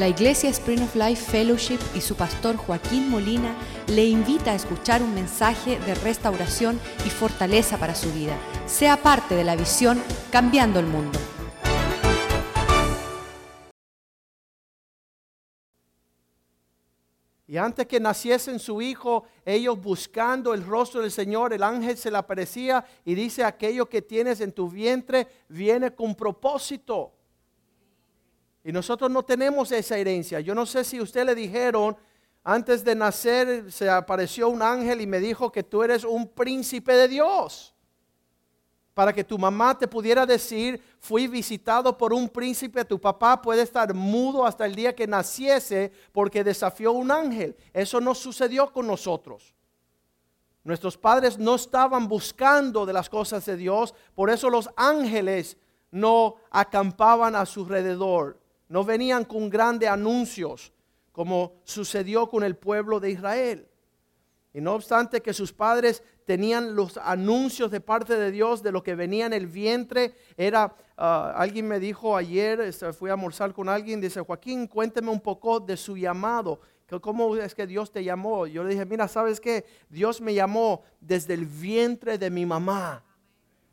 La Iglesia Spring of Life Fellowship y su pastor Joaquín Molina le invita a escuchar un mensaje de restauración y fortaleza para su vida. Sea parte de la visión Cambiando el Mundo. Y antes que naciese su hijo, ellos buscando el rostro del Señor, el ángel se le aparecía y dice, aquello que tienes en tu vientre viene con propósito. Y nosotros no tenemos esa herencia. Yo no sé si usted le dijeron, antes de nacer se apareció un ángel y me dijo que tú eres un príncipe de Dios. Para que tu mamá te pudiera decir, fui visitado por un príncipe, tu papá puede estar mudo hasta el día que naciese porque desafió un ángel. Eso no sucedió con nosotros. Nuestros padres no estaban buscando de las cosas de Dios, por eso los ángeles no acampaban a su alrededor no venían con grandes anuncios como sucedió con el pueblo de Israel. Y no obstante que sus padres tenían los anuncios de parte de Dios de lo que venía en el vientre, era, ah, alguien me dijo ayer, este, fui a almorzar con alguien, dice, Joaquín, cuénteme un poco de su llamado, cómo es que Dios te llamó. Yo le dije, mira, ¿sabes qué? Dios me llamó desde el vientre de mi mamá.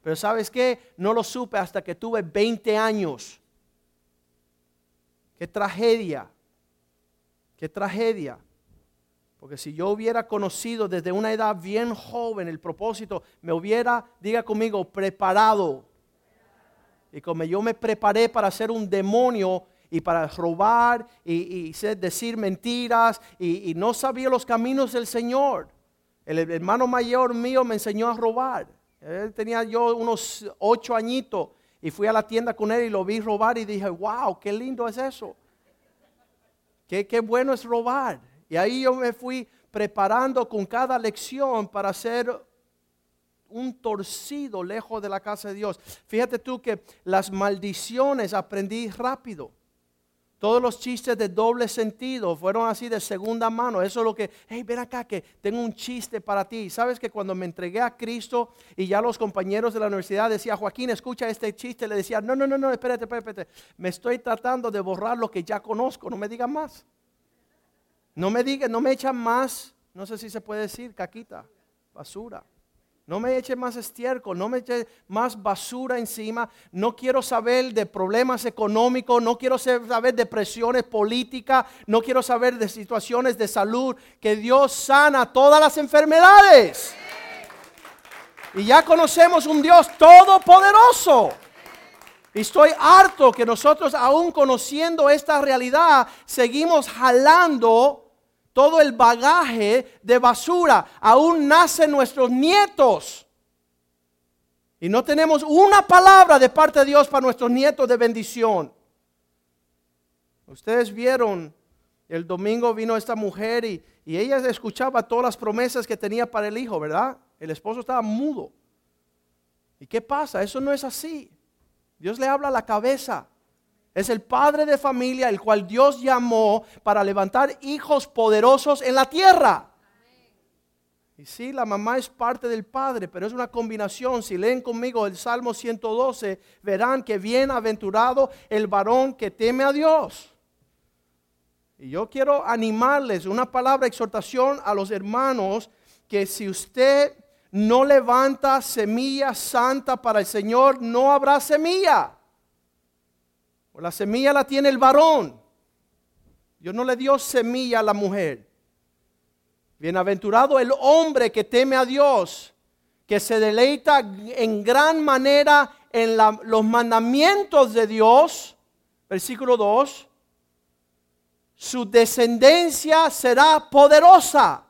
Pero ¿sabes qué? No lo supe hasta que tuve 20 años. Qué tragedia, qué tragedia. Porque si yo hubiera conocido desde una edad bien joven el propósito, me hubiera, diga conmigo, preparado. Y como yo me preparé para ser un demonio y para robar y, decir mentiras y, y, no sabía los caminos del Señor. El hermano mayor mío me enseñó a robar. Él tenía yo unos ocho añitos y fui a la tienda con él y lo vi robar y dije, wow, qué lindo es eso. Qué, qué bueno es robar. Y ahí yo me fui preparando con cada lección para ser un torcido lejos de la casa de Dios. Fíjate tú que las maldiciones aprendí rápido. Todos los chistes de doble sentido fueron así de segunda mano. Eso es lo que, hey, ven acá que tengo un chiste para ti. Sabes que cuando me entregué a Cristo y ya los compañeros de la universidad decían, Joaquín, escucha este chiste, le decía, no, no, no, no, espérate, espérate, me estoy tratando de borrar lo que ya conozco, no me digan más. No me digan, no me echan más, no sé si se puede decir, caquita, basura. No me eche más estiércol, no me eche más basura encima. No quiero saber de problemas económicos, no quiero saber de presiones políticas, no quiero saber de situaciones de salud. Que Dios sana todas las enfermedades. Y ya conocemos un Dios todopoderoso. Y estoy harto que nosotros, aún conociendo esta realidad, seguimos jalando todo el bagaje de basura. Aún nacen nuestros nietos. Y no tenemos una palabra de parte de Dios para nuestros nietos de bendición. Ustedes vieron, el domingo vino esta mujer y, y ella escuchaba todas las promesas que tenía para el hijo, ¿verdad? El esposo estaba mudo. ¿Y qué pasa? Eso no es así. Dios le habla a la cabeza. Es el padre de familia el cual Dios llamó para levantar hijos poderosos en la tierra. Y sí, la mamá es parte del padre, pero es una combinación. Si leen conmigo el Salmo 112, verán que bienaventurado el varón que teme a Dios. Y yo quiero animarles una palabra exhortación a los hermanos que si usted no levanta semilla santa para el Señor, no habrá semilla la semilla la tiene el varón. Dios no le dio semilla a la mujer. Bienaventurado el hombre que teme a Dios, que se deleita en gran manera en los mandamientos de Dios. Versículo 2. Su descendencia será poderosa.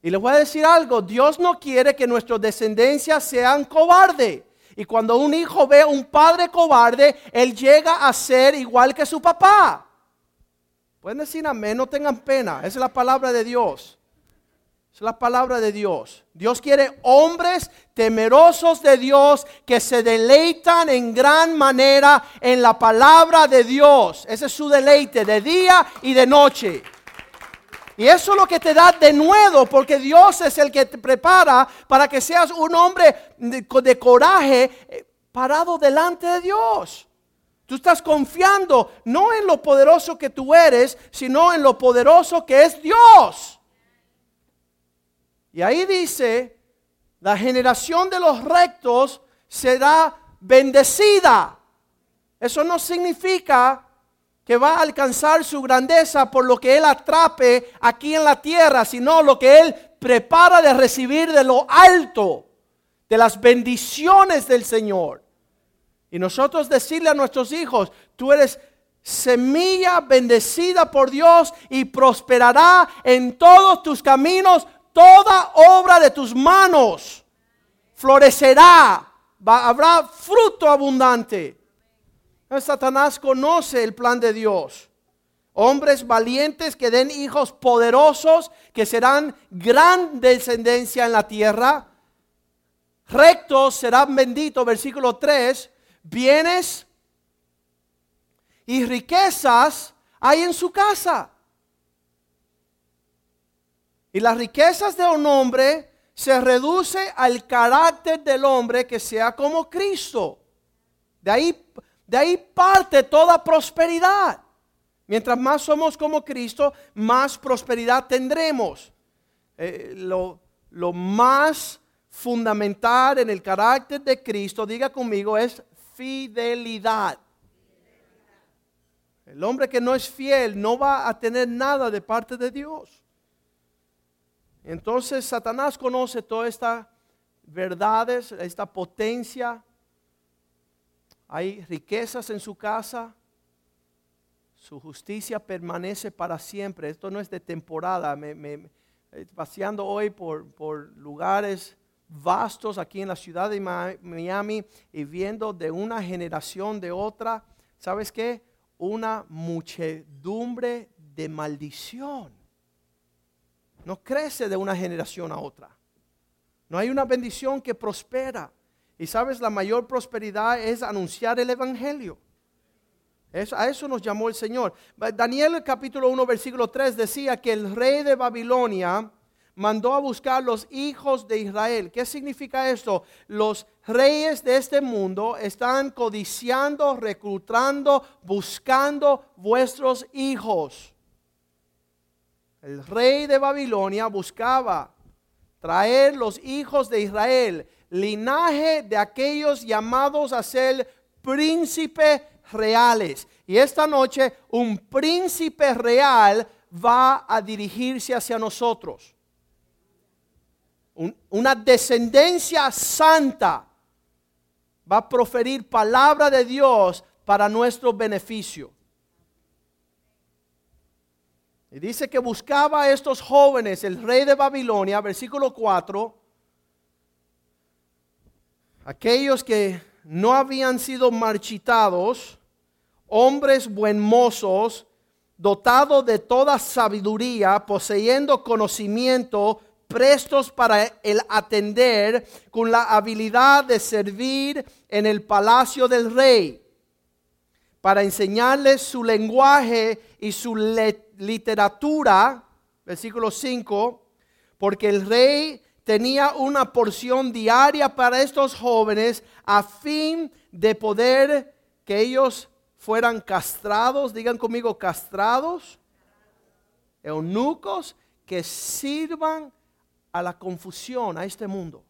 Y les voy a decir algo, Dios no quiere que nuestras descendencias sean cobardes. Y cuando un hijo ve a un padre cobarde, él llega a ser igual que su papá. Pueden decir amén, no tengan pena. Esa es la palabra de Dios. Es la palabra de Dios. Dios quiere hombres temerosos de Dios que se deleitan en gran manera en la palabra de Dios. Ese es su deleite de día y de noche. Y eso es lo que te da de nuevo, porque Dios es el que te prepara para que seas un hombre de, coraje eh, parado delante de Dios. Tú estás confiando no en lo poderoso que tú eres, sino en lo poderoso que es Dios. Y ahí dice, la generación de los rectos será bendecida. Eso no significa que va a alcanzar su grandeza por lo que Él atrape aquí en la tierra, sino lo que Él prepara de recibir de lo alto, de las bendiciones del Señor. Y nosotros decirle a nuestros hijos, tú eres semilla bendecida por Dios y prosperará en todos tus caminos toda obra de tus manos. Florecerá, habrá fruto abundante. Satanás conoce el plan de Dios. Hombres valientes que den hijos poderosos que serán gran descendencia en la tierra. Rectos serán benditos, versículo 3 bienes y riquezas hay en su casa. Y las riquezas de un hombre se reduce al carácter del hombre que sea como Cristo. De ahí, de ahí parte toda prosperidad. Mientras más somos como Cristo, más prosperidad tendremos. Eh, lo, lo más fundamental en el carácter de Cristo, diga conmigo, es fidelidad. El hombre que no es fiel no va a tener nada de parte de Dios. Entonces Satanás conoce todas estas verdades, esta potencia. Hay riquezas en su casa. Su justicia permanece para siempre. Esto no es de temporada. Me, paseando hoy por, por lugares vastos aquí en la ciudad de Miami y viendo de una generación de otra, ¿sabes qué? Una muchedumbre de maldición. No crece de una generación a otra. No hay una bendición que prospera. Y sabes, la mayor prosperidad es anunciar el Evangelio. a eso nos llamó el Señor. Daniel capítulo 1 versículo 3 decía que el rey de Babilonia mandó a buscar los hijos de Israel. ¿Qué significa esto? Los reyes de este mundo están codiciando, reclutando, buscando vuestros hijos. El rey de Babilonia buscaba traer los hijos de Israel, linaje de aquellos llamados a ser príncipes reales. Y esta noche un príncipe real va a dirigirse hacia nosotros una descendencia santa va a proferir palabra de Dios para nuestro beneficio. Y dice que buscaba a estos jóvenes, el rey de Babilonia, versículo 4, aquellos que no habían sido marchitados, hombres buen mozos, dotados de toda sabiduría, poseyendo conocimiento, prestos para el atender, con la habilidad de servir en el palacio del rey, para enseñarles su lenguaje y su literatura, versículo 5, porque el rey tenía una porción diaria para estos jóvenes a fin de poder que ellos fueran castrados, digan conmigo castrados, eunucos, que sirvan a la confusión, a este mundo.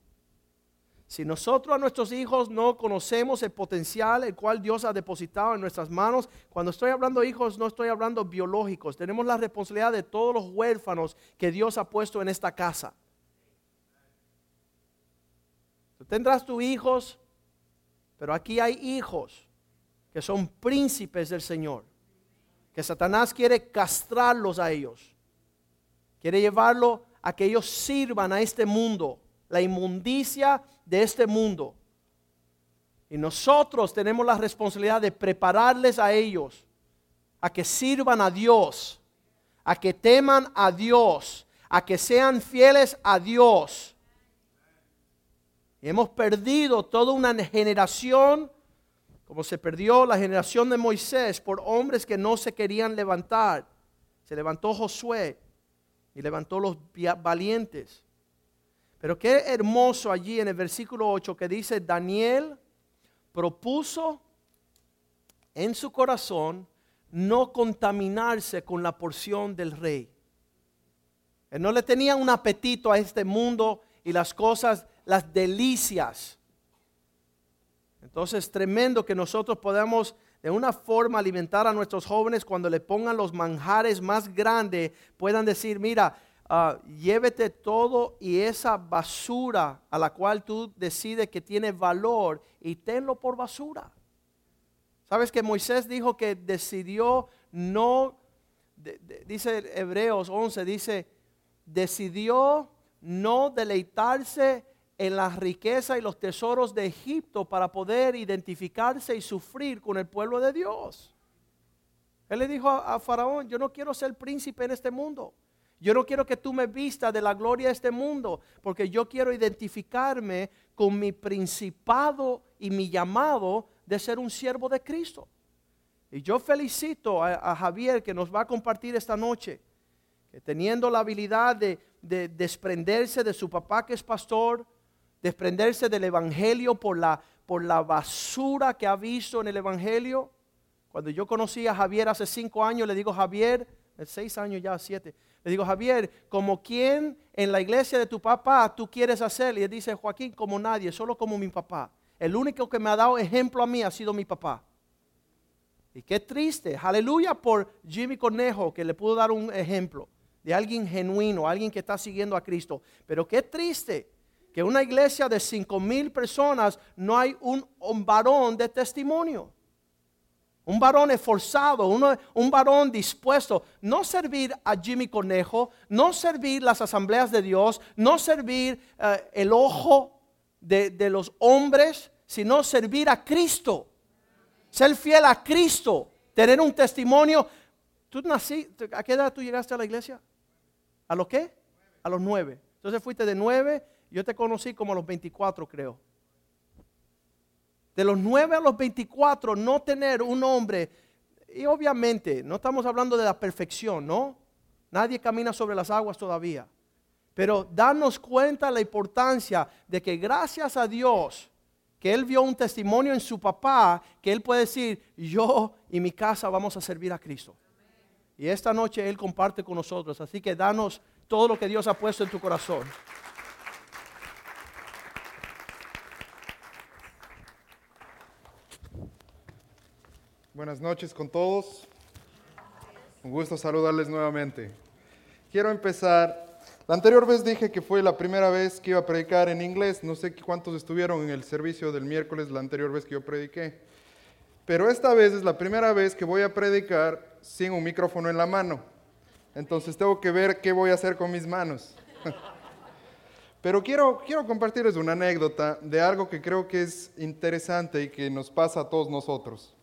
Si nosotros a nuestros hijos no conocemos el potencial el cual Dios ha depositado en nuestras manos, cuando estoy hablando de hijos no estoy hablando biológicos, tenemos la responsabilidad de todos los huérfanos que Dios ha puesto en esta casa. Tú tendrás tus hijos, pero aquí hay hijos que son príncipes del Señor, que Satanás quiere castrarlos a ellos, quiere llevarlo a que ellos sirvan a este mundo, la inmundicia de este mundo. Y nosotros tenemos la responsabilidad de prepararles a ellos, a que sirvan a Dios, a que teman a Dios, a que sean fieles a Dios. Hemos perdido toda una generación, como se perdió la generación de Moisés, por hombres que no se querían levantar. Se levantó Josué y levantó los valientes. Pero qué hermoso allí en el versículo 8 que dice, Daniel propuso en su corazón no contaminarse con la porción del rey. Él no le tenía un apetito a este mundo y las cosas, las delicias. Entonces, tremendo que nosotros podamos de una forma alimentar a nuestros jóvenes cuando le pongan los manjares más grandes, puedan decir, mira, uh, llévete todo y esa basura a la cual tú decides que tiene valor y tenlo por basura. ¿Sabes que Moisés dijo que decidió no, dice Hebreos 11, dice, decidió no deleitarse en la riqueza y los tesoros de Egipto para poder identificarse y sufrir con el pueblo de Dios. Él le dijo a, Faraón, yo no quiero ser príncipe en este mundo. Yo no quiero que tú me vistas de la gloria de este mundo, porque yo quiero identificarme con mi principado y mi llamado de ser un siervo de Cristo. Y yo felicito a, Javier que nos va a compartir esta noche, que teniendo la habilidad de, de desprenderse de su papá que es pastor, desprenderse del Evangelio por la, por la basura que ha visto en el Evangelio. Cuando yo conocí a Javier hace cinco años, le digo, Javier, seis años ya, siete, le digo, Javier, como quien en la iglesia de tu papá tú quieres hacer, y él dice, Joaquín, como nadie, solo como mi papá. El único que me ha dado ejemplo a mí ha sido mi papá. Y qué triste, aleluya por Jimmy Cornejo, que le pudo dar un ejemplo de alguien genuino, alguien que está siguiendo a Cristo. Pero qué triste que una iglesia de cinco mil personas no hay un, varón de testimonio. Un varón esforzado, un varón dispuesto, no servir a Jimmy Conejo, no servir las asambleas de Dios, no servir eh, el ojo de, de los hombres, sino servir a Cristo. Ser fiel a Cristo, tener un testimonio. ¿Tú naciste, a qué edad tú llegaste a la iglesia? ¿A lo qué? A los nueve. Entonces fuiste de nueve yo te conocí como a los 24, creo. De los 9 a los 24, no tener un hombre, y obviamente no estamos hablando de la perfección, ¿no? Nadie camina sobre las aguas todavía. Pero darnos cuenta la importancia de que gracias a Dios, que Él vio un testimonio en su papá, que Él puede decir, yo y mi casa vamos a servir a Cristo. Y esta noche Él comparte con nosotros. Así que danos todo lo que Dios ha puesto en tu corazón. Buenas noches con todos. Un gusto saludarles nuevamente. Quiero empezar. La anterior vez dije que fue la primera vez que iba a predicar en inglés. No sé cuántos estuvieron en el servicio del miércoles la anterior vez que yo prediqué. Pero esta vez es la primera vez que voy a predicar sin un micrófono en la mano. Entonces tengo que ver qué voy a hacer con mis manos. Pero quiero, quiero compartirles una anécdota de algo que creo que es interesante y que nos pasa a todos nosotros.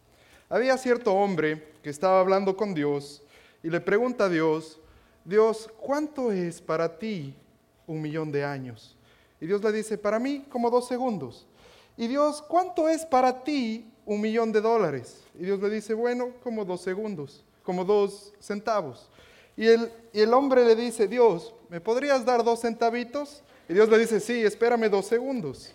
Había cierto hombre que estaba hablando con Dios y le pregunta a Dios, Dios, ¿cuánto es para ti un millón de años? Y Dios le dice, para mí como dos segundos. Y Dios, ¿cuánto es para ti un millón de dólares? Y Dios le dice, bueno, como dos segundos, como dos centavos. Y el, y el hombre le dice, Dios, ¿me podrías dar dos centavitos? Y Dios le dice, sí, espérame dos segundos.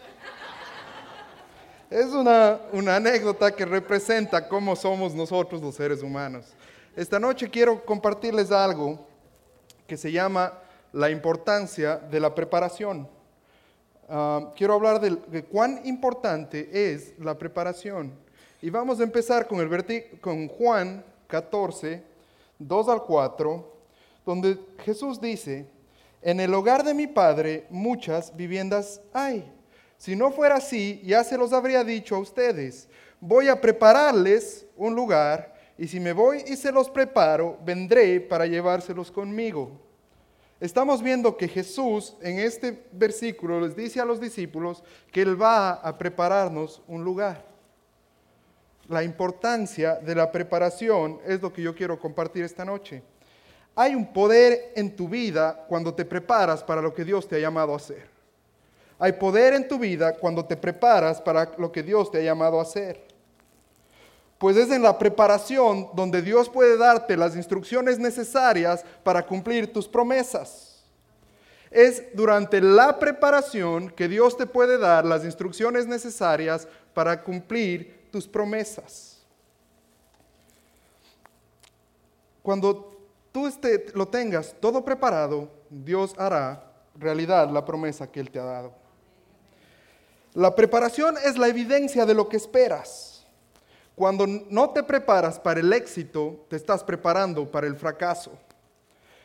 Es una, anécdota que representa cómo somos nosotros los seres humanos. Esta noche quiero compartirles algo que se llama la importancia de la preparación. Ah, quiero hablar de, cuán importante es la preparación. Y vamos a empezar con, el con Juan 14, 2 al 4, donde Jesús dice, en el hogar de mi Padre muchas viviendas hay si no fuera así, ya se los habría dicho a ustedes. Voy a prepararles un lugar y si me voy y se los preparo, vendré para llevárselos conmigo. Estamos viendo que Jesús en este versículo les dice a los discípulos que Él va a prepararnos un lugar. La importancia de la preparación es lo que yo quiero compartir esta noche. Hay un poder en tu vida cuando te preparas para lo que Dios te ha llamado a hacer. Hay poder en tu vida cuando te preparas para lo que Dios te ha llamado a hacer. Pues es en la preparación donde Dios puede darte las instrucciones necesarias para cumplir tus promesas. Es durante la preparación que Dios te puede dar las instrucciones necesarias para cumplir tus promesas. cuando tú este, lo tengas todo preparado, Dios hará realidad la promesa que Él te ha dado. La preparación es la evidencia de lo que esperas. Cuando no te preparas para el éxito, te estás preparando para el fracaso.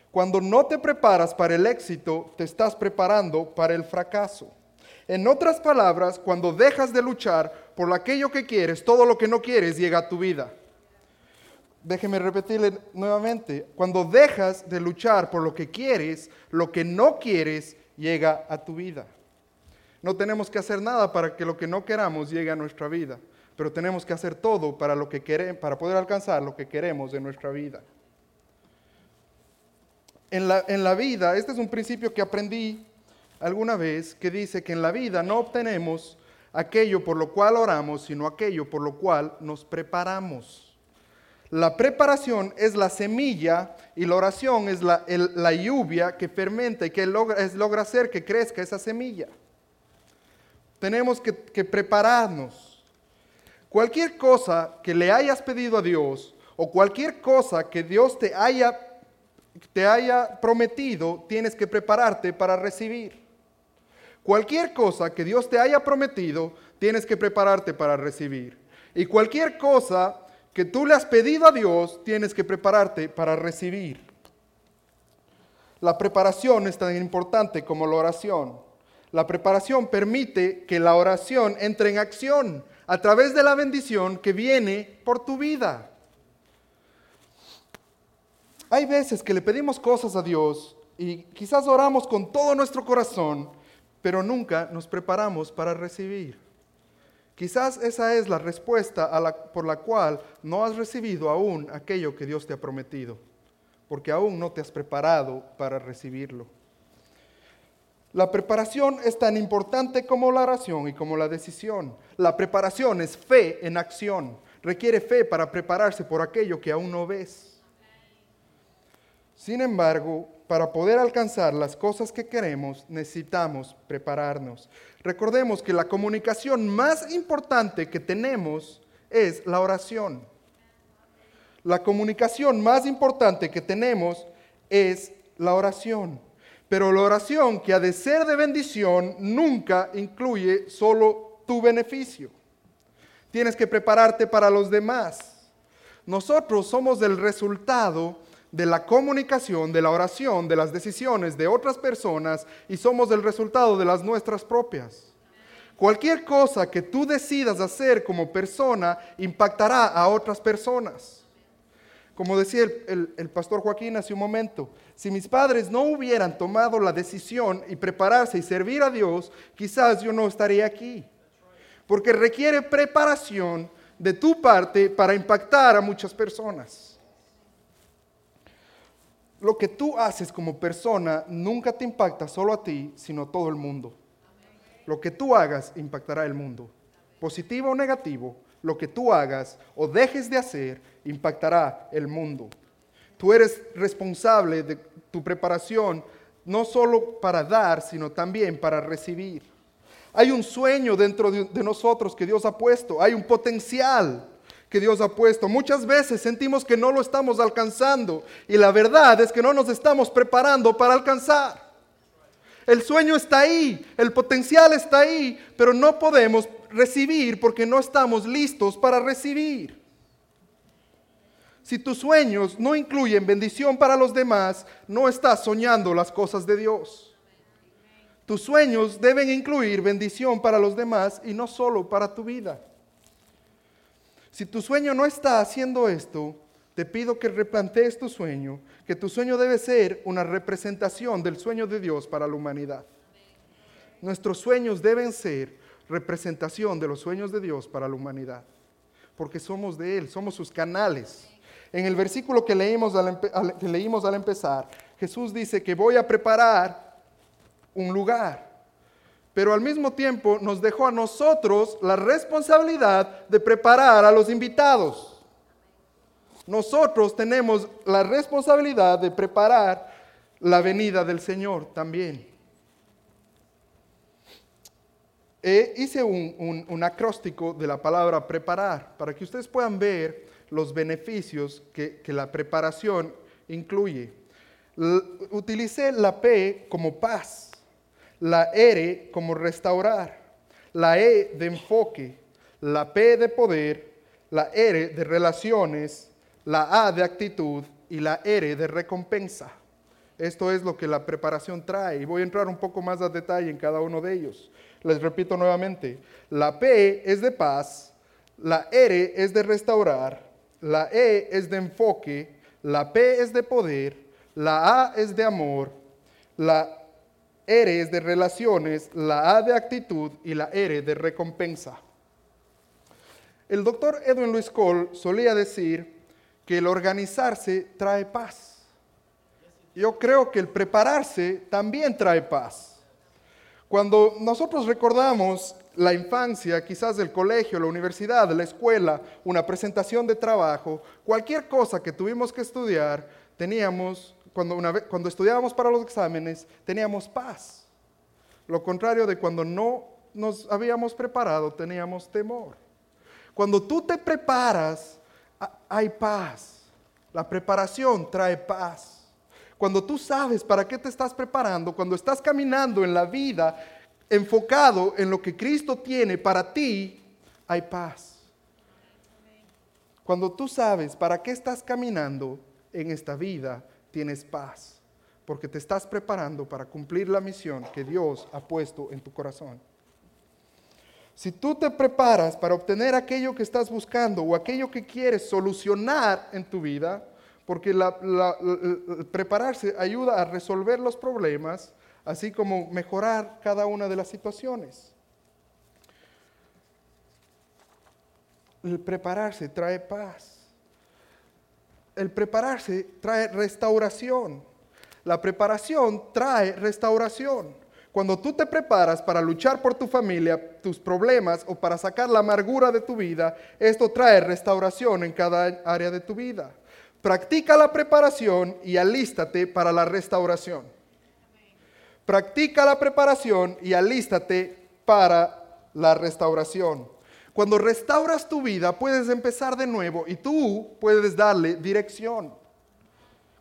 Cuando no te preparas para el éxito, te estás preparando para el fracaso. En otras palabras, cuando dejas de luchar por aquello que quieres, todo lo que no quieres llega a tu vida. Déjeme repetirle nuevamente, cuando dejas de luchar por lo que quieres, lo que no quieres llega a tu vida. No tenemos que hacer nada para que lo que no queramos llegue a nuestra vida, pero tenemos que hacer todo para, lo que queremos, para poder alcanzar lo que queremos en nuestra vida. En la, en la vida, este es un principio que aprendí alguna vez, que dice que en la vida no obtenemos aquello por lo cual oramos, sino aquello por lo cual nos preparamos. La preparación es la semilla y la oración es la, lluvia que fermenta y que logra, es, logra hacer que crezca esa semilla. Tenemos que, que prepararnos. Cualquier cosa que le hayas pedido a Dios o cualquier cosa que Dios te haya, te haya prometido, tienes que prepararte para recibir. Cualquier cosa que Dios te haya prometido, tienes que prepararte para recibir. Y cualquier cosa que tú le has pedido a Dios, tienes que prepararte para recibir. La preparación es tan importante como la oración. La preparación permite que la oración entre en acción a través de la bendición que viene por tu vida. Hay veces que le pedimos cosas a Dios y quizás oramos con todo nuestro corazón, pero nunca nos preparamos para recibir. Quizás esa es la respuesta por la cual no has recibido aún aquello que Dios te ha prometido, porque aún no te has preparado para recibirlo. La preparación es tan importante como la oración y como la decisión. La preparación es fe en acción. Requiere fe para prepararse por aquello que aún no ves. Sin embargo, para poder alcanzar las cosas que queremos, necesitamos prepararnos. Recordemos que la comunicación más importante que tenemos es la oración. La comunicación más importante que tenemos es la oración. Pero la oración que ha de ser de bendición nunca incluye solo tu beneficio. Tienes que prepararte para los demás. Nosotros somos el resultado de la comunicación, de la oración, de las decisiones de otras personas y somos el resultado de las nuestras propias. Cualquier cosa que tú decidas hacer como persona impactará a otras personas. Como decía el, pastor Joaquín hace un momento, si mis padres no hubieran tomado la decisión y prepararse y servir a Dios, quizás yo no estaría aquí. Porque requiere preparación de tu parte para impactar a muchas personas lo que tú haces como persona nunca te impacta solo a ti, sino a todo el mundo. Lo que tú hagas impactará el mundo. Positivo o negativo, lo que tú hagas o dejes de hacer impactará el mundo. Tú eres responsable de tu preparación no solo para dar, sino también para recibir. Hay un sueño dentro de, nosotros que Dios ha puesto, hay un potencial que Dios ha puesto. Muchas veces sentimos que no lo estamos alcanzando y la verdad es que no nos estamos preparando para alcanzar. El sueño está ahí, el potencial está ahí, pero no podemos recibir porque no estamos listos para recibir. Si tus sueños no incluyen bendición para los demás, no estás soñando las cosas de Dios. Tus sueños deben incluir bendición para los demás y no solo para tu vida. Si tu sueño no está haciendo esto, te pido que replantees tu sueño, que tu sueño debe ser una representación del sueño de Dios para la humanidad. Nuestros sueños deben ser representación de los sueños de Dios para la humanidad, porque somos de Él, somos sus canales. En el versículo que leímos al, leímos al empezar, Jesús dice que voy a preparar un lugar pero al mismo tiempo nos dejó a nosotros la responsabilidad de preparar a los invitados. Nosotros tenemos la responsabilidad de preparar la venida del Señor también. Eh, hice un, acróstico de la palabra preparar para que ustedes puedan ver los beneficios que, que la preparación incluye. utilicé la P como paz, la R como restaurar, la E de enfoque, la P de poder, la R de relaciones, la A de actitud y la R de recompensa. Esto es lo que la preparación trae y voy a entrar un poco más a detalle en cada uno de ellos. Les repito nuevamente, la P es de paz, la R es de restaurar, la E es de enfoque, la P es de poder, la A es de amor, la R es de relaciones, la A de actitud y la R de recompensa. El doctor Edwin Luis Cole solía decir que el organizarse trae paz. Yo creo que el prepararse también trae paz. Cuando nosotros recordamos la infancia, quizás del colegio, la universidad, la escuela, una presentación de trabajo, cualquier cosa que tuvimos que estudiar, teníamos, cuando, cuando estudiábamos para los exámenes, teníamos paz. Lo contrario de cuando no nos habíamos preparado, teníamos temor. Cuando tú te preparas, hay paz. La preparación trae paz. Cuando tú sabes para qué te estás preparando, cuando estás caminando en la vida enfocado en lo que Cristo tiene para ti, hay paz. Cuando tú sabes para qué estás caminando en esta vida, tienes paz, porque te estás preparando para cumplir la misión que Dios ha puesto en tu corazón. Si tú te preparas para obtener aquello que estás buscando o aquello que quieres solucionar en tu vida, porque prepararse ayuda a resolver los problemas, así como mejorar cada una de las situaciones. El prepararse trae paz. El prepararse trae restauración. La preparación trae restauración. Cuando tú te preparas para luchar por tu familia, tus problemas o para sacar la amargura de tu vida, esto trae restauración en cada área de tu vida. Practica la preparación y alístate para la restauración. Practica la preparación y alístate para la restauración. Cuando restauras tu vida, puedes empezar de nuevo y tú puedes darle dirección.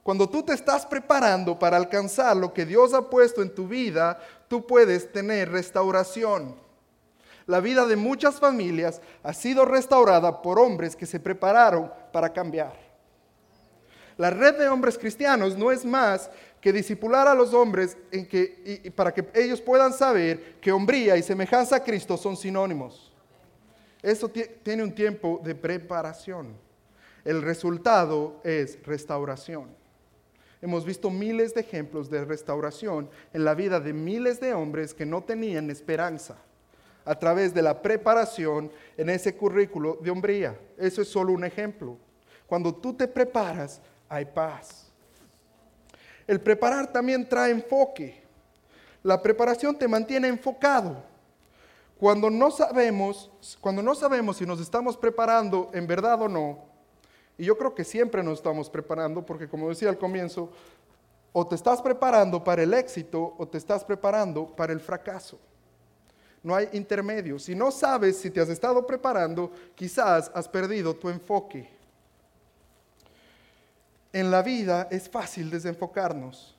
Cuando tú te estás preparando para alcanzar lo que Dios ha puesto en tu vida, tú puedes tener restauración. La vida de muchas familias ha sido restaurada por hombres que se prepararon para cambiar. La red de hombres cristianos no es más que disipular a los hombres para que ellos puedan saber que hombría y semejanza a Cristo son sinónimos. Eso tiene un tiempo de preparación. El resultado es restauración. Hemos visto miles de ejemplos de restauración en la vida de miles de hombres que no tenían esperanza a través de la preparación en ese currículo de hombría. Eso es solo un ejemplo. Cuando tú te preparas, hay paz. El preparar también trae enfoque. La preparación te mantiene enfocado. Cuando no sabemos, cuando no sabemos si nos estamos preparando en verdad o no, y yo creo que siempre nos estamos preparando porque como decía al comienzo, o te estás preparando para el éxito o te estás preparando para el fracaso. No hay intermedio. Si no sabes si te has estado preparando, quizás has perdido tu enfoque. En la vida es fácil desenfocarnos.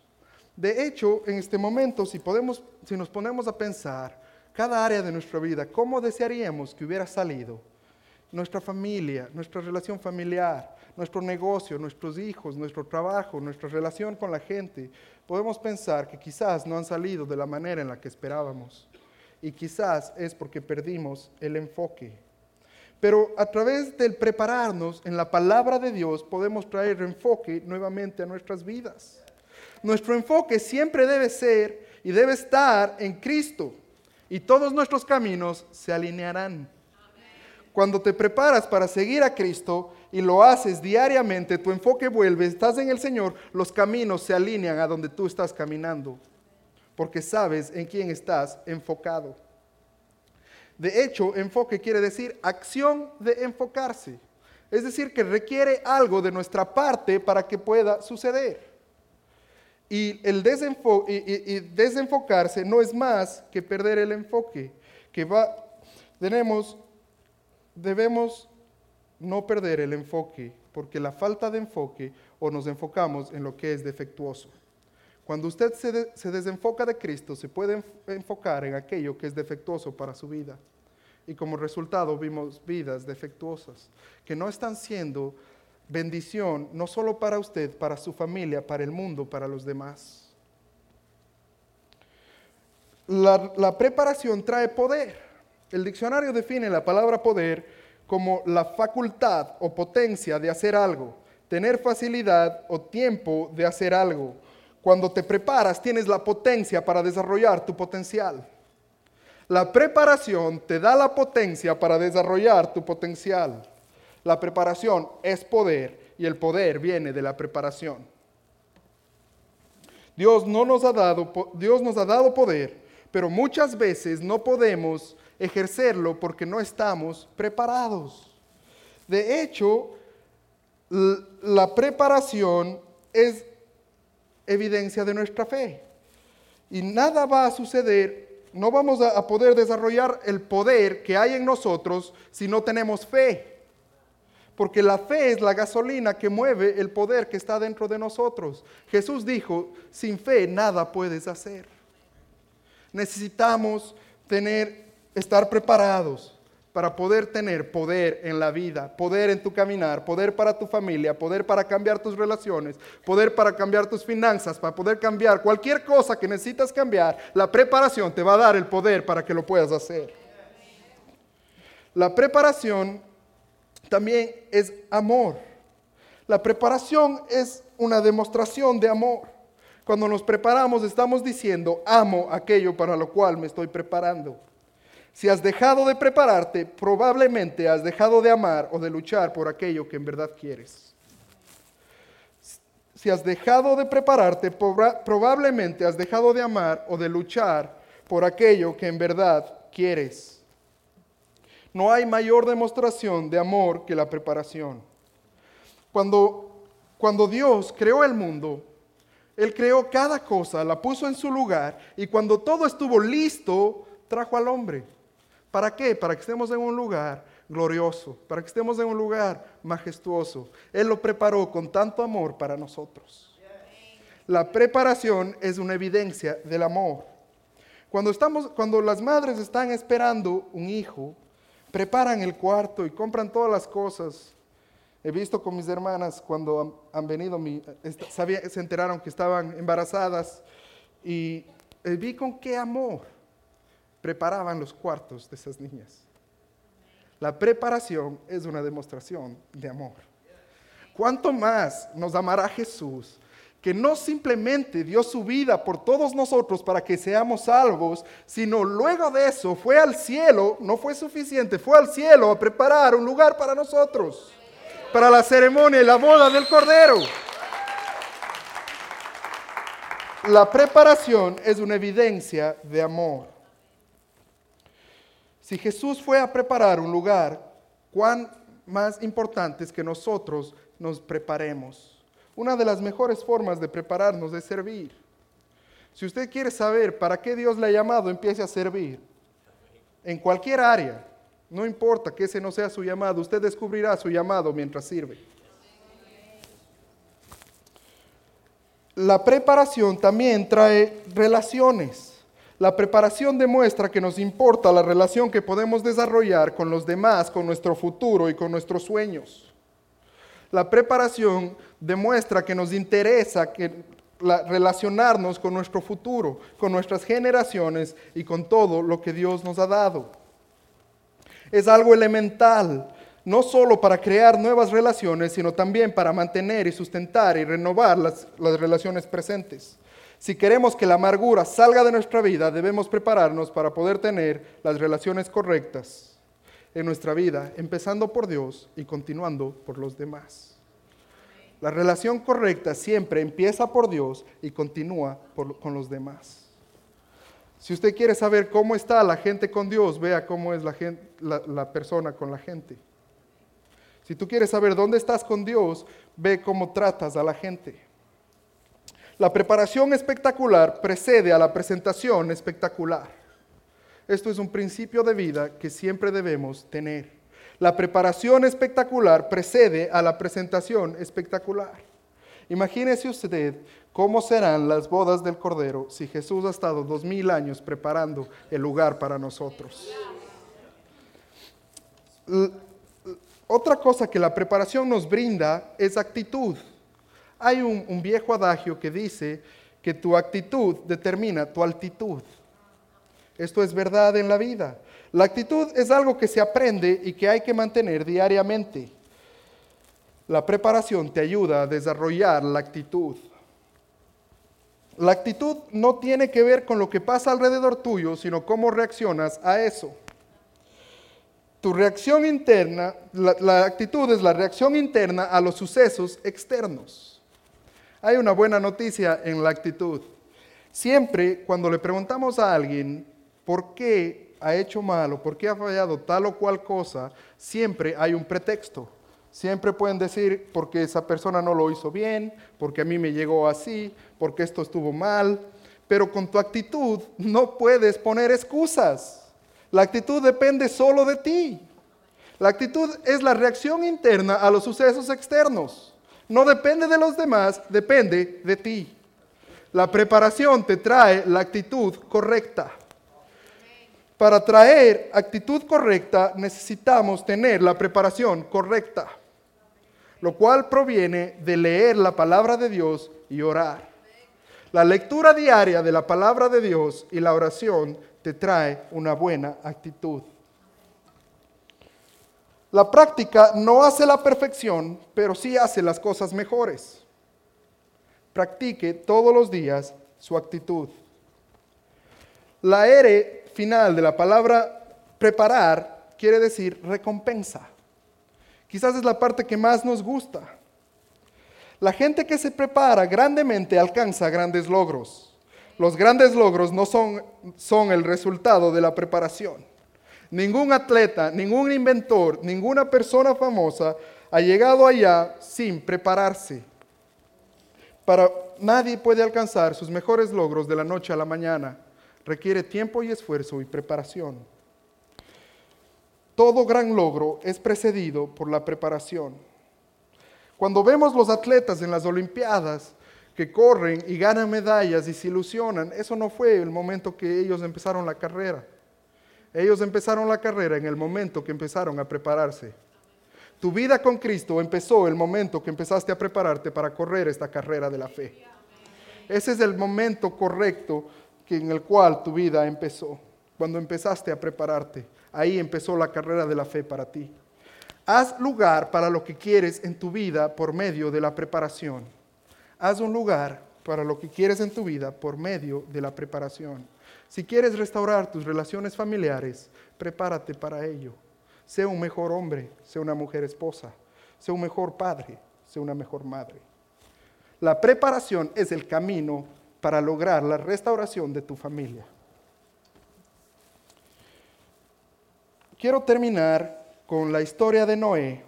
De hecho, en este momento, si, podemos, si nos ponemos a pensar cada área de nuestra vida, ¿cómo desearíamos que hubiera salido? nuestra familia, nuestra relación familiar, nuestro negocio, nuestros hijos, nuestro trabajo, nuestra relación con la gente, podemos pensar que quizás no han salido de la manera en la que esperábamos. Y quizás es porque perdimos el enfoque. Pero a través del prepararnos en la palabra de Dios podemos traer enfoque nuevamente a nuestras vidas. Nuestro enfoque siempre debe ser y debe estar en Cristo. Y todos nuestros caminos se alinearán. Cuando te preparas para seguir a Cristo y lo haces diariamente, tu enfoque vuelve, estás en el Señor, los caminos se alinean a donde tú estás caminando, porque sabes en quién estás enfocado. De hecho, enfoque quiere decir acción de enfocarse. Es decir, que requiere algo de nuestra parte para que pueda suceder. Y el desenfocarse no es más que perder el enfoque que va, tenemos, debemos no perder el enfoque, porque la falta de enfoque o nos enfocamos en lo que es defectuoso. Cuando usted se, se desenfoca de Cristo, se puede enfocar en aquello que es defectuoso para su vida. Y como resultado vimos vidas defectuosas, que no están siendo bendición, no solo para usted, para su familia, para el mundo, para los demás. La preparación trae poder. El diccionario define la palabra poder como la facultad o potencia de hacer algo, tener facilidad o tiempo de hacer algo cuando te preparas, tienes la potencia para desarrollar tu potencial. La preparación te da la potencia para desarrollar tu potencial. La preparación es poder y el poder viene de la preparación. Dios, no nos, ha dado, Dios nos ha dado poder, pero muchas veces no podemos ejercerlo porque no estamos preparados. De hecho, la preparación es evidencia de nuestra fe. Y nada va a suceder, no vamos a poder desarrollar el poder que hay en nosotros si no tenemos fe. Porque la fe es la gasolina que mueve el poder que está dentro de nosotros. Jesús dijo, sin fe nada puedes hacer. Necesitamos tener, estar preparados para poder tener poder en la vida, poder en tu caminar, poder para tu familia, poder para cambiar tus relaciones, poder para cambiar tus finanzas, para poder cambiar cualquier cosa que necesitas cambiar, la preparación te va a dar el poder para que lo puedas hacer. La preparación también es amor. La preparación es una demostración de amor. Cuando nos preparamos estamos diciendo, amo aquello para lo cual me estoy preparando. Si has dejado de prepararte, probablemente has dejado de amar o de luchar por aquello que en verdad quieres. Si has dejado de prepararte, probablemente has dejado de amar o de luchar por aquello que en verdad quieres. No hay mayor demostración de amor que la preparación. Cuando, cuando Dios creó el mundo, Él creó cada cosa, la puso en su lugar y cuando todo estuvo listo, trajo al hombre. ¿Para qué? Para que estemos en un lugar glorioso, para que estemos en un lugar majestuoso. Él lo preparó con tanto amor para nosotros. La preparación es una evidencia del amor. Cuando, estamos, cuando las madres están esperando un hijo, preparan el cuarto y compran todas las cosas. He visto con mis hermanas cuando han, venido, se enteraron que estaban embarazadas y eh, vi con qué amor preparaban los cuartos de esas niñas. La preparación es una demostración de amor. ¿Cuánto más nos amará Jesús? Que no simplemente dio su vida por todos nosotros para que seamos salvos, sino luego de eso fue al cielo, no fue suficiente, fue al cielo a preparar un lugar para nosotros, para la ceremonia y la boda del Cordero. La preparación es una evidencia de amor. Si Jesús fue a preparar un lugar, cuán más importante es que nosotros nos preparemos. Una de las mejores formas de prepararnos es servir. Si usted quiere saber para qué Dios le ha llamado, empiece a servir. En cualquier área, no importa que ese no sea su llamado, usted descubrirá su llamado mientras sirve. La preparación también trae relaciones. La preparación demuestra que nos importa la relación que podemos desarrollar con los demás, con nuestro futuro y con nuestros sueños. La preparación demuestra que nos interesa relacionarnos con nuestro futuro, con nuestras generaciones y con todo lo que Dios nos ha dado. Es algo elemental, no solo para crear nuevas relaciones, sino también para mantener y sustentar y renovar las relaciones presentes. Si queremos que la amargura salga de nuestra vida, debemos prepararnos para poder tener las relaciones correctas en nuestra vida, empezando por Dios y continuando por los demás. La relación correcta siempre empieza por Dios y continúa con los demás. Si usted quiere saber cómo está la gente con Dios, vea cómo es la, la persona con la gente. Si tú quieres saber dónde estás con Dios, ve cómo tratas a la gente. La preparación espectacular precede a la presentación espectacular. Esto es un principio de vida que siempre debemos tener. La preparación espectacular precede a la presentación espectacular. Imagínese usted cómo serán las bodas del Cordero si Jesús ha estado dos mil años preparando el lugar para nosotros. Otra cosa que la preparación nos brinda es actitud. Hay un, viejo adagio que dice que tu actitud determina tu altitud. Esto es verdad en la vida. La actitud es algo que se aprende y que hay que mantener diariamente. La preparación te ayuda a desarrollar la actitud. La actitud no tiene que ver con lo que pasa alrededor tuyo, sino cómo reaccionas a eso. Tu reacción interna, la, actitud es la reacción interna a los sucesos externos. Hay una buena noticia en la actitud. Siempre cuando le preguntamos a alguien por qué ha hecho mal o por qué ha fallado tal o cual cosa, siempre hay un pretexto. Siempre pueden decir porque esa persona no lo hizo bien, porque a mí me llegó así, porque esto estuvo mal. Pero con tu actitud no puedes poner excusas. La actitud depende solo de ti. La actitud es la reacción interna a los sucesos externos. No depende de los demás, depende de ti. La preparación te trae la actitud correcta. Para traer actitud correcta necesitamos tener la preparación correcta, lo cual proviene de leer la palabra de Dios y orar. La lectura diaria de la palabra de Dios y la oración te trae una buena actitud. La práctica no hace la perfección, pero sí hace las cosas mejores. Practique todos los días su actitud. La R final de la palabra preparar quiere decir recompensa. Quizás es la parte que más nos gusta. La gente que se prepara grandemente alcanza grandes logros. Los grandes logros no son, son el resultado de la preparación. Ningún atleta, ningún inventor, ninguna persona famosa ha llegado allá sin prepararse. Para nadie puede alcanzar sus mejores logros de la noche a la mañana. Requiere tiempo y esfuerzo y preparación. Todo gran logro es precedido por la preparación. Cuando vemos los atletas en las Olimpiadas que corren y ganan medallas y se ilusionan, eso no fue el momento que ellos empezaron la carrera. Ellos empezaron la carrera en el momento que empezaron a prepararse. Tu vida con Cristo empezó el momento que empezaste a prepararte para correr esta carrera de la fe. Ese es el momento correcto en el cual tu vida empezó, cuando empezaste a prepararte. Ahí empezó la carrera de la fe para ti. Haz lugar para lo que quieres en tu vida por medio de la preparación. Haz un lugar para lo que quieres en tu vida por medio de la preparación. Si quieres restaurar tus relaciones familiares, prepárate para ello. Sé un mejor hombre, sé una mujer esposa, sé un mejor padre, sé una mejor madre. La preparación es el camino para lograr la restauración de tu familia. Quiero terminar con la historia de Noé.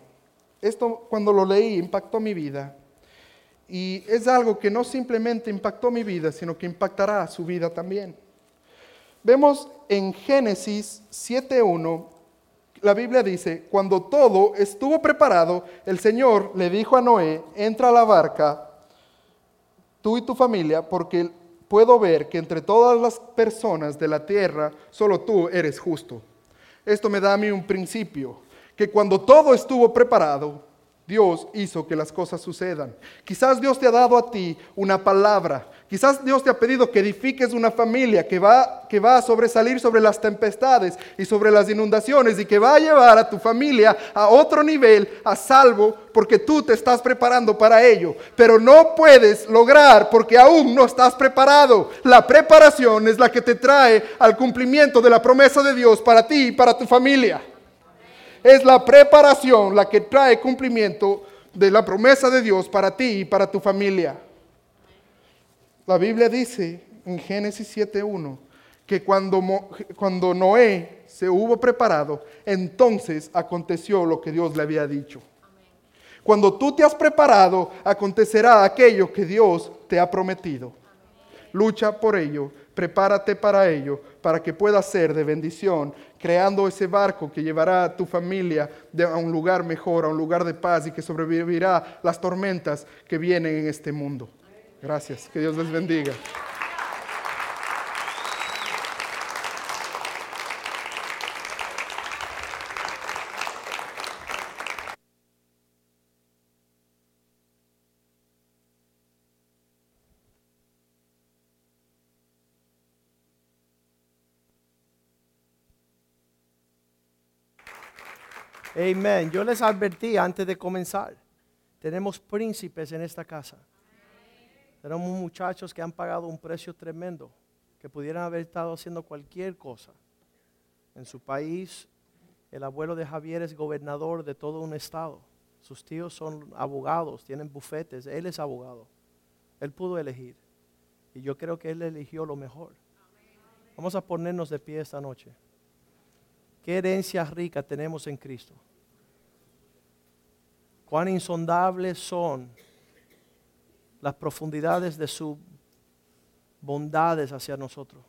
Esto cuando lo leí impactó mi vida. Y es algo que no simplemente impactó mi vida, sino que impactará su vida también. Vemos en Génesis 7.1, la Biblia dice, cuando todo estuvo preparado, el Señor le dijo a Noé, entra a la barca, tú y tu familia, porque puedo ver que entre todas las personas de la tierra, solo tú eres justo. Esto me da a mí un principio, que cuando todo estuvo preparado, Dios hizo que las cosas sucedan. Quizás Dios te ha dado a ti una palabra. Quizás Dios te ha pedido que edifiques una familia que va, a sobresalir sobre las tempestades y sobre las inundaciones y que va a llevar a tu familia a otro nivel, a salvo, porque tú te estás preparando para ello. Pero no puedes lograr porque aún no estás preparado. La preparación es la que te trae al cumplimiento de la promesa de Dios para ti y para tu familia. Es la preparación la que trae cumplimiento de la promesa de Dios para ti y para tu familia. La Biblia dice en Génesis 7.1 que cuando, cuando Noé se hubo preparado, entonces aconteció lo que Dios le había dicho. Cuando tú te has preparado, acontecerá aquello que Dios te ha prometido. Lucha por ello, Prepárate para ello, para que pueda ser de bendición, creando ese barco que llevará a tu familia a un lugar mejor, a un lugar de paz y que sobrevivirá las tormentas que vienen en este mundo. Gracias, que Dios les bendiga. Amén. Yo les advertí antes de comenzar. Tenemos príncipes en esta casa. Tenemos muchachos que han pagado un precio tremendo, que pudieran haber estado haciendo cualquier cosa. En su país, el abuelo de Javier es gobernador de todo un estado. Sus tíos son abogados, tienen bufetes. Él es abogado. Él pudo elegir. Y yo creo que él eligió lo mejor. Vamos a ponernos de pie esta noche. Qué herencia rica tenemos en Cristo cuán insondables son las profundidades de sus bondades hacia nosotros.